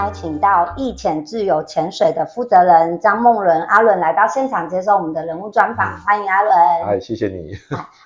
邀请到易潜自由潜水的负责人张梦伦阿伦来到现场接受我们的人物专访，欢迎阿伦。哎，谢谢你。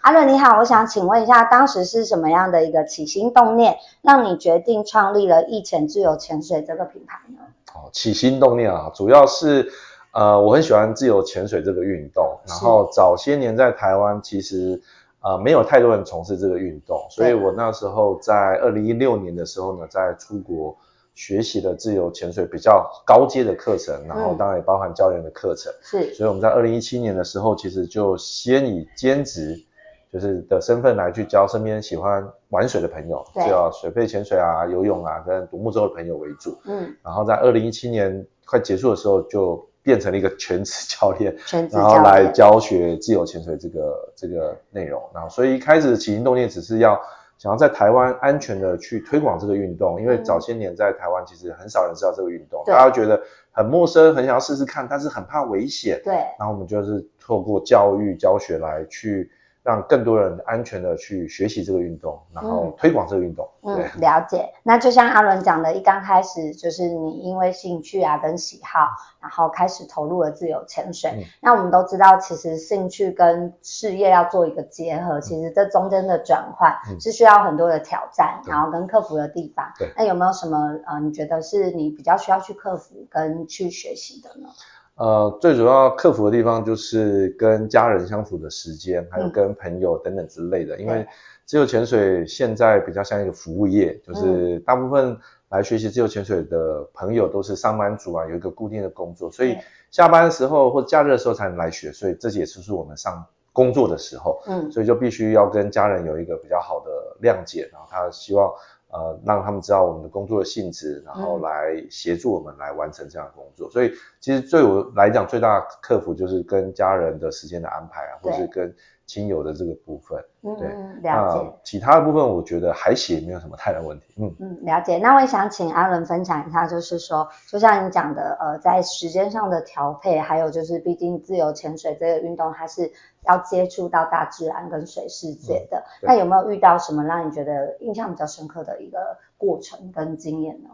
阿伦你好，我想请问一下，当时是什么样的一个起心动念，让你决定创立了易潜自由潜水这个品牌呢？哦，起心动念啊，主要是呃，我很喜欢自由潜水这个运动，然后早些年在台湾其实呃没有太多人从事这个运动，所以我那时候在二零一六年的时候呢，在出国。学习的自由潜水比较高阶的课程，然后当然也包含教练的课程。是、嗯，所以我们在二零一七年的时候，其实就先以兼职就是的身份来去教身边喜欢玩水的朋友，就要水肺潜水啊、游泳啊跟独木舟的朋友为主。嗯，然后在二零一七年快结束的时候，就变成了一个全职教练，全职教练，然后来教学自由潜水这个这个内容。然后所以一开始的起心动念只是要。想要在台湾安全的去推广这个运动，因为早些年在台湾其实很少人知道这个运动，大家觉得很陌生，很想要试试看，但是很怕危险。对，然后我们就是透过教育教学来去。让更多人安全的去学习这个运动，然后推广这个运动。嗯，了解。那就像阿伦讲的，一刚开始就是你因为兴趣啊跟喜好，然后开始投入了自由潜水。嗯，那我们都知道，其实兴趣跟事业要做一个结合，其实这中间的转换是需要很多的挑战，嗯，然后跟克服的地方。对，那有没有什么呃，你觉得是你比较需要去克服跟去学习的呢？呃，最主要克服的地方就是跟家人相处的时间，还有跟朋友等等之类的。嗯、因为自由潜水现在比较像一个服务业，就是大部分来学习自由潜水的朋友都是上班族啊，有一个固定的工作，所以下班的时候或假日的时候才能来学，所以这也是是我们上工作的时候，嗯，所以就必须要跟家人有一个比较好的谅解，然后他希望。呃，让他们知道我们的工作的性质，然后来协助我们来完成这样的工作。嗯、所以，其实对我来讲，最大的克服就是跟家人的时间的安排啊，或是跟亲友的这个部分。嗯，对，了解。呃、其他的部分，我觉得还行，没有什么太大问题。嗯嗯，了解。那我也想请阿伦分享一下，就是说，就像你讲的，呃，在时间上的调配，还有就是，毕竟自由潜水这个运动，它是要接触到大自然跟水世界的。嗯、那有没有遇到什么让你觉得印象比较深刻的一个过程跟经验呢？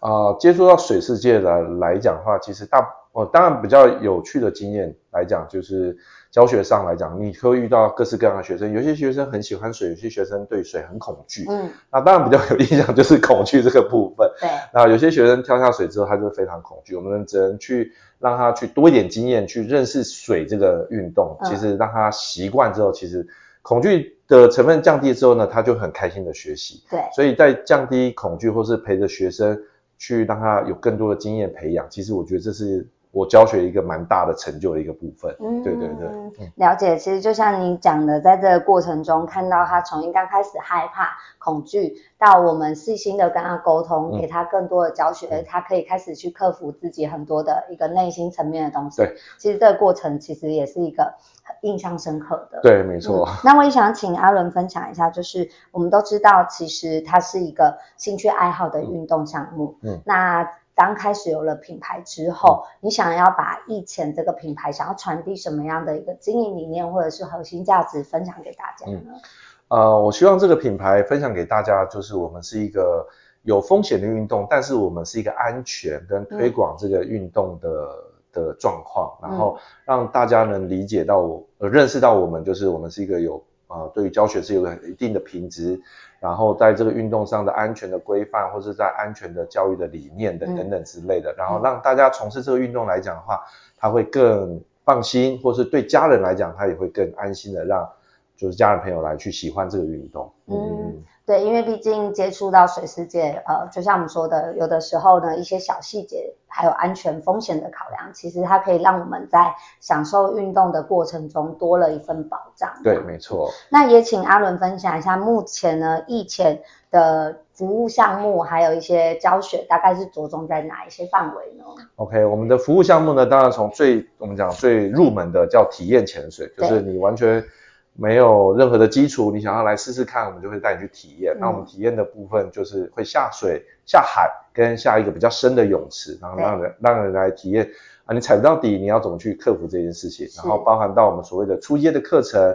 呃，接触到水世界的来讲的话，其实大，哦，当然比较有趣的经验来讲，就是教学上来讲，你会遇到各式各样的学生，有些学生很喜欢水，有些学生对水很恐惧。嗯，那当然比较有印象就是恐惧这个部分。对，那有些学生跳下水之后，他就非常恐惧，我们只能去让他去多一点经验，去认识水这个运动。其实让他习惯之后，其实恐惧的成分降低之后呢，他就很开心的学习。对，所以在降低恐惧或是陪着学生。去让他有更多的经验培养，其实我觉得这是我教学一个蛮大的成就的一个部分。嗯，对对对，嗯，了解。其实就像你讲的，在这个过程中，看到他从一刚开始害怕、恐惧，到我们细心的跟他沟通，给他更多的教学，嗯，他可以开始去克服自己很多的一个内心层面的东西。对，其实这个过程其实也是一个。印象深刻的，对，没错。嗯，那我也想请阿伦分享一下，就是我们都知道，其实它是一个兴趣爱好的运动项目。嗯，那刚开始有了品牌之后，嗯，你想要把易前这个品牌，想要传递什么样的一个经营理念或者是核心价值分享给大家呢？嗯，呃，我希望这个品牌分享给大家，就是我们是一个有风险的运动，但是我们是一个安全跟推广这个运动的。嗯的状况，然后让大家能理解到我，呃，认识到我们就是我们是一个有呃，对于教学是有一定的品质，然后在这个运动上的安全的规范，或是在安全的教育的理念等等等之类的，然后让大家从事这个运动来讲的话，他会更放心，或是对家人来讲，他也会更安心的让就是家人朋友来去喜欢这个运动。嗯。嗯对，因为毕竟接触到水世界，呃，就像我们说的，有的时候呢，一些小细节还有安全风险的考量，其实它可以让我们在享受运动的过程中多了一份保障。对，没错。那也请阿伦分享一下，目前呢，易潜的服务项目还有一些教学，大概是着重在哪一些范围呢？OK，我们的服务项目呢，当然从最我们讲最入门的叫体验潜水，就是你完全。没有任何的基础，你想要来试试看，我们就会带你去体验。嗯、那我们体验的部分就是会下水、下海，跟下一个比较深的泳池，然后让人让人来体验啊，你踩不到底，你要怎么去克服这件事情？然后包含到我们所谓的初阶的课程。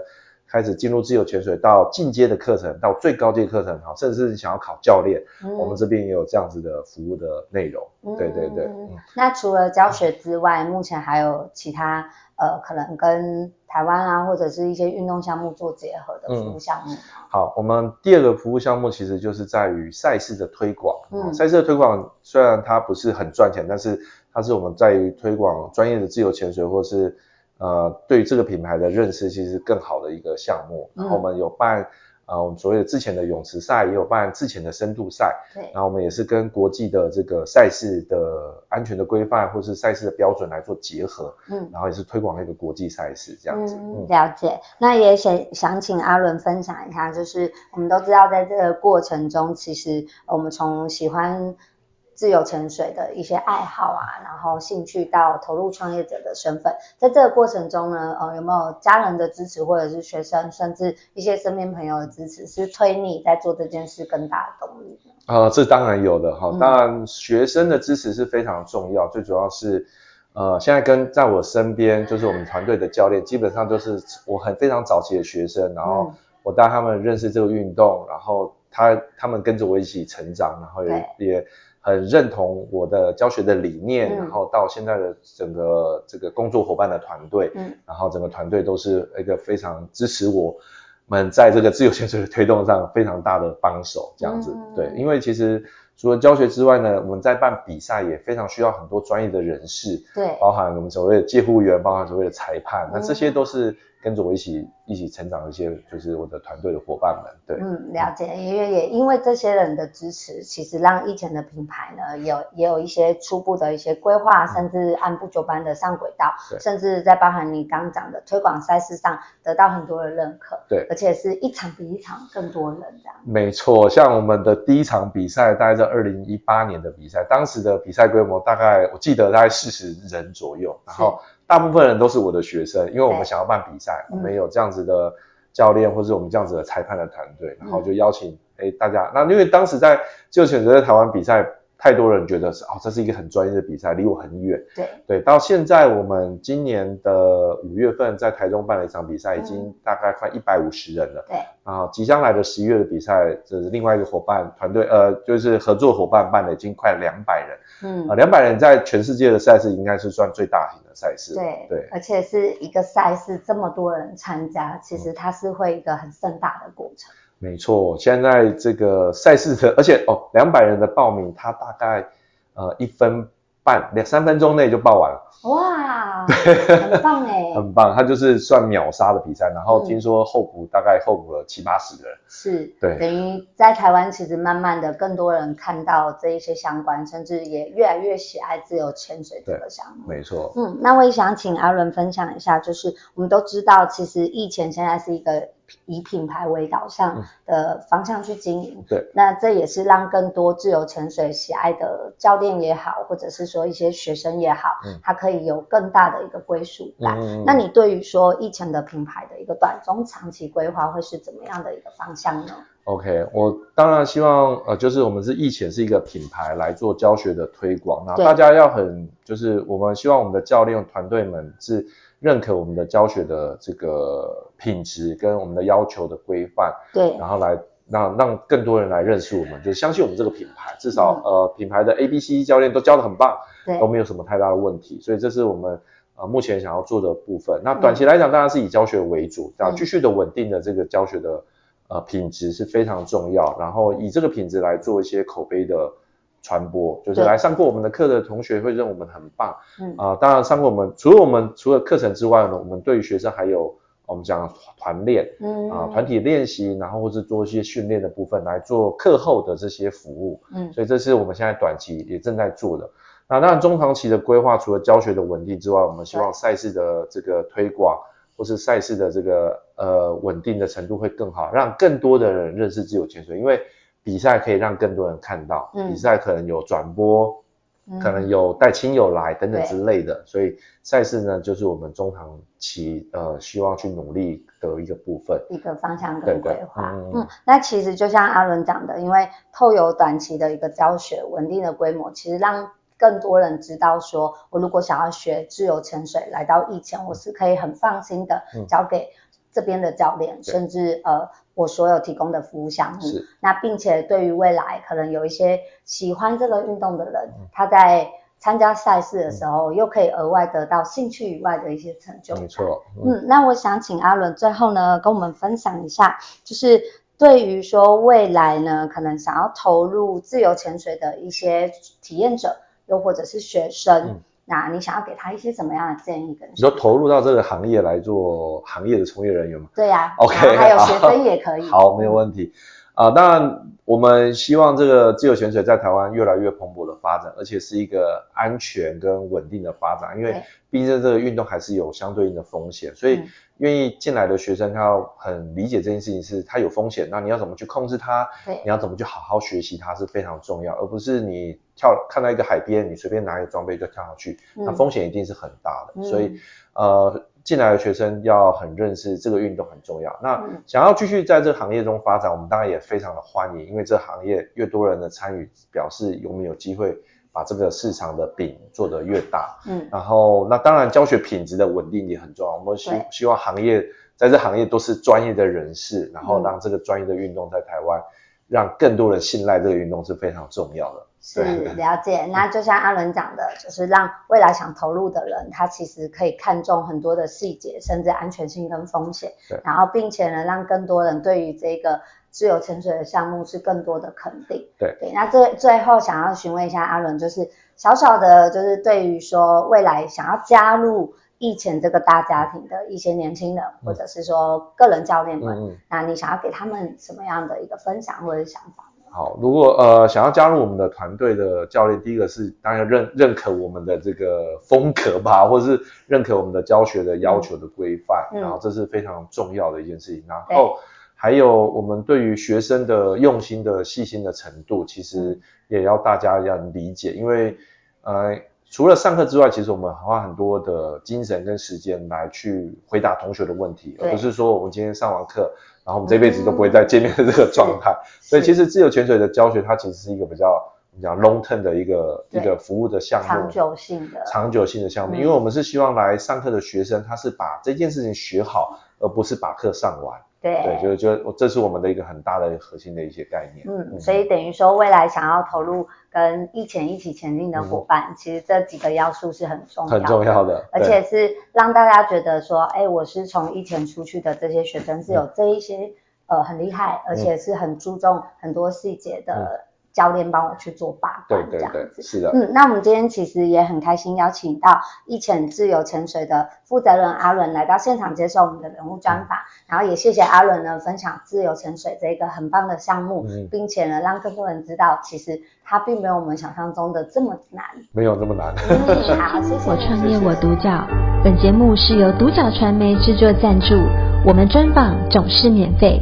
开始进入自由潜水，到进阶的课程，到最高阶课程，好，甚至是想要考教练，嗯、我们这边也有这样子的服务的内容。嗯、对对对。嗯、那除了教学之外，目前还有其他呃，可能跟台湾啊，或者是一些运动项目做结合的服务项目、嗯。好，我们第二个服务项目其实就是在于赛事的推广。嗯，赛事的推广虽然它不是很赚钱，但是它是我们在于推广专业的自由潜水，或是。呃，对于这个品牌的认识，其实更好的一个项目。然后我们有办，呃，我们所谓的之前的泳池赛，也有办之前的深度赛。对。然后我们也是跟国际的这个赛事的安全的规范，或是赛事的标准来做结合。嗯。然后也是推广那个国际赛事这样子。嗯，了解。那也想想请阿伦分享一下，就是我们都知道，在这个过程中，其实我们从喜欢。自由潜水的一些爱好啊，然后兴趣到投入创业者的身份，在这个过程中呢，呃，有没有家人的支持，或者是学生，甚至一些身边朋友的支持，是推你在做这件事更大的动力呢？呃，这当然有的哈，当然学生的支持是非常重要，嗯、最主要是，呃，现在跟在我身边就是我们团队的教练，基本上都是我很非常早期的学生，然后我带他们认识这个运动，然后他他们跟着我一起成长，然后也也。很认同我的教学的理念，嗯、然后到现在的整个这个工作伙伴的团队，嗯，然后整个团队都是一个非常支持我们在这个自由潜水的推动上非常大的帮手，这样子，嗯、对，因为其实除了教学之外呢，我们在办比赛也非常需要很多专业的人士，对，包含我们所谓的介护员，包含所谓的裁判，嗯、那这些都是。跟着我一起一起成长的一些，就是我的团队的伙伴们，对，嗯，了解，因为也因为这些人的支持，其实让以前的品牌呢，有也有一些初步的一些规划，嗯、甚至按部就班的上轨道，对甚至在包含你刚讲的推广赛事上得到很多的认可，对，而且是一场比一场更多人这样。没错，像我们的第一场比赛，大概在二零一八年的比赛，当时的比赛规模大概我记得大概四十人左右，然后。大部分人都是我的学生，因为我们想要办比赛，我们有这样子的教练，或是我们这样子的裁判的团队，嗯、然后就邀请哎大家。那因为当时在就选择在台湾比赛。太多人觉得是哦，这是一个很专业的比赛，离我很远。对对，到现在我们今年的五月份在台中办了一场比赛，已经大概快一百五十人了。对，然后即将来的十一月的比赛，这是另外一个伙伴团队，呃，就是合作伙伴办的，已经快两百人。嗯，啊，两百人在全世界的赛事应该是算最大型的赛事。对对，而且是一个赛事这么多人参加，其实它是会一个很盛大的过程。没错，现在这个赛事的，而且哦，两百人的报名，它大概呃一分半两三分钟内就报完了。哇，很棒哎，很棒，它就是算秒杀的比赛，然后听说候补大概候补了七八十人。是，对，等于在台湾其实慢慢的更多人看到这一些相关，甚至也越来越喜爱自由潜水这个项目。没错。嗯，那我也想请阿伦分享一下，就是我们都知道，其实疫情现在是一个。以品牌为导向的方向去经营，嗯、对，那这也是让更多自由潜水喜爱的教练也好，或者是说一些学生也好，嗯，他可以有更大的一个归属感。嗯、那你对于说易潜的品牌的一个短中长期规划会是怎么样的一个方向呢？OK，我当然希望呃，就是我们是易潜是一个品牌来做教学的推广，那大家要很就是我们希望我们的教练团队们是。认可我们的教学的这个品质跟我们的要求的规范，对，然后来让让更多人来认识我们，就相信我们这个品牌，至少、嗯、呃品牌的 A、B、C 教练都教的很棒，对，都没有什么太大的问题，所以这是我们呃目前想要做的部分。那短期来讲，当然是以教学为主，啊、嗯，继续的稳定的这个教学的呃品质是非常重要，然后以这个品质来做一些口碑的。传播就是来上过我们的课的同学会认为我们很棒，嗯。啊、呃，当然上过我们除了我们除了课程之外呢，我们对于学生还有我们讲团练，嗯啊团体练习，然后或是做一些训练的部分来做课后的这些服务，嗯，所以这是我们现在短期也正在做的。那当然中长期的规划，除了教学的稳定之外，我们希望赛事的这个推广或是赛事的这个呃稳定的程度会更好，让更多的人认识自由潜水，因为。比赛可以让更多人看到，嗯、比赛可能有转播可能有带亲友来等等之类的，所以赛事呢，就是我们中长期呃希望去努力的一个部分，一个方向跟规划。嗯，嗯，那其实就像阿伦讲的，因为透有短期的一个教学，稳定的规模，其实让更多人知道说，我如果想要学自由潜水，来到以前，我是可以很放心的交给这边的教练，嗯、甚至呃。我所有提供的服务项目，是那并且对于未来可能有一些喜欢这个运动的人，嗯、他在参加赛事的时候，嗯、又可以额外得到兴趣以外的一些成就。没错，嗯，嗯，那我想请阿伦最后呢，跟我们分享一下，就是对于说未来呢，可能想要投入自由潜水的一些体验者，又或者是学生。嗯那你想要给他一些什么样的建议？跟你说投入到这个行业来做行业的从业人员吗？对呀、啊，OK，还有学生也可以。好，没有问题。啊、呃，当然，我们希望这个自由潜水在台湾越来越蓬勃的发展，而且是一个安全跟稳定的发展。因为毕竟这个运动还是有相对应的风险，所以愿意进来的学生他要很理解这件事情是他有风险，那你要怎么去控制它？对，你要怎么去好好学习它是非常重要，而不是你跳看到一个海边，你随便拿一个装备就跳下去，那风险一定是很大的。嗯、所以，呃。进来的学生要很认识这个运动很重要。那想要继续在这个行业中发展，我们当然也非常的欢迎，因为这行业越多人的参与，表示有没有机会把这个市场的饼做得越大。嗯，然后那当然教学品质的稳定也很重要。我们希希望行业在这行业都是专业的人士，然后让这个专业的运动在台湾，让更多人信赖这个运动是非常重要的。是了解，那就像阿伦讲的，就是让未来想投入的人，他其实可以看重很多的细节，甚至安全性跟风险。对，然后并且呢，让更多人对于这个自由潜水的项目是更多的肯定。对对，那最最后想要询问一下阿伦，就是小小的，就是对于说未来想要加入役潜这个大家庭的一些年轻人，嗯、或者是说个人教练们，那你想要给他们什么样的一个分享或者想法？好，如果呃想要加入我们的团队的教练，第一个是当然认认可我们的这个风格吧，或者是认可我们的教学的要求的规范，嗯、然后这是非常重要的一件事情。嗯、然后还有我们对于学生的用心的细心的程度，其实也要大家要理解，因为呃除了上课之外，其实我们花很多的精神跟时间来去回答同学的问题，而不是说我们今天上完课。然后我们这辈子都不会再见面的这个状态，嗯、所以其实自由潜水的教学它其实是一个比较我们讲 long term 的一个一个服务的项目，长久性的。长久性的项目，嗯、因为我们是希望来上课的学生他是把这件事情学好，而不是把课上完。对。对，就就这是我们的一个很大的核心的一些概念。嗯，所以等于说未来想要投入跟疫情一起前进的伙伴，嗯、其实这几个要素是很重要的，很重要的，而且是让大家觉得说，哎，我是从疫情出去的这些学生是有这一些。嗯呃，很厉害，而且是很注重很多细节的教练帮我去做把关，这样子。对对对，是的。嗯，那我们今天其实也很开心邀请到一潜自由潜水的负责人阿伦来到现场接受我们的人物专访，嗯、然后也谢谢阿伦呢分享自由潜水这一个很棒的项目，嗯、并且呢让更多人知道，其实它并没有我们想象中的这么难，没有这么难。嗯，好，谢谢。我创业我独角，本节目是由独角传媒制作赞助，我们专访总是免费。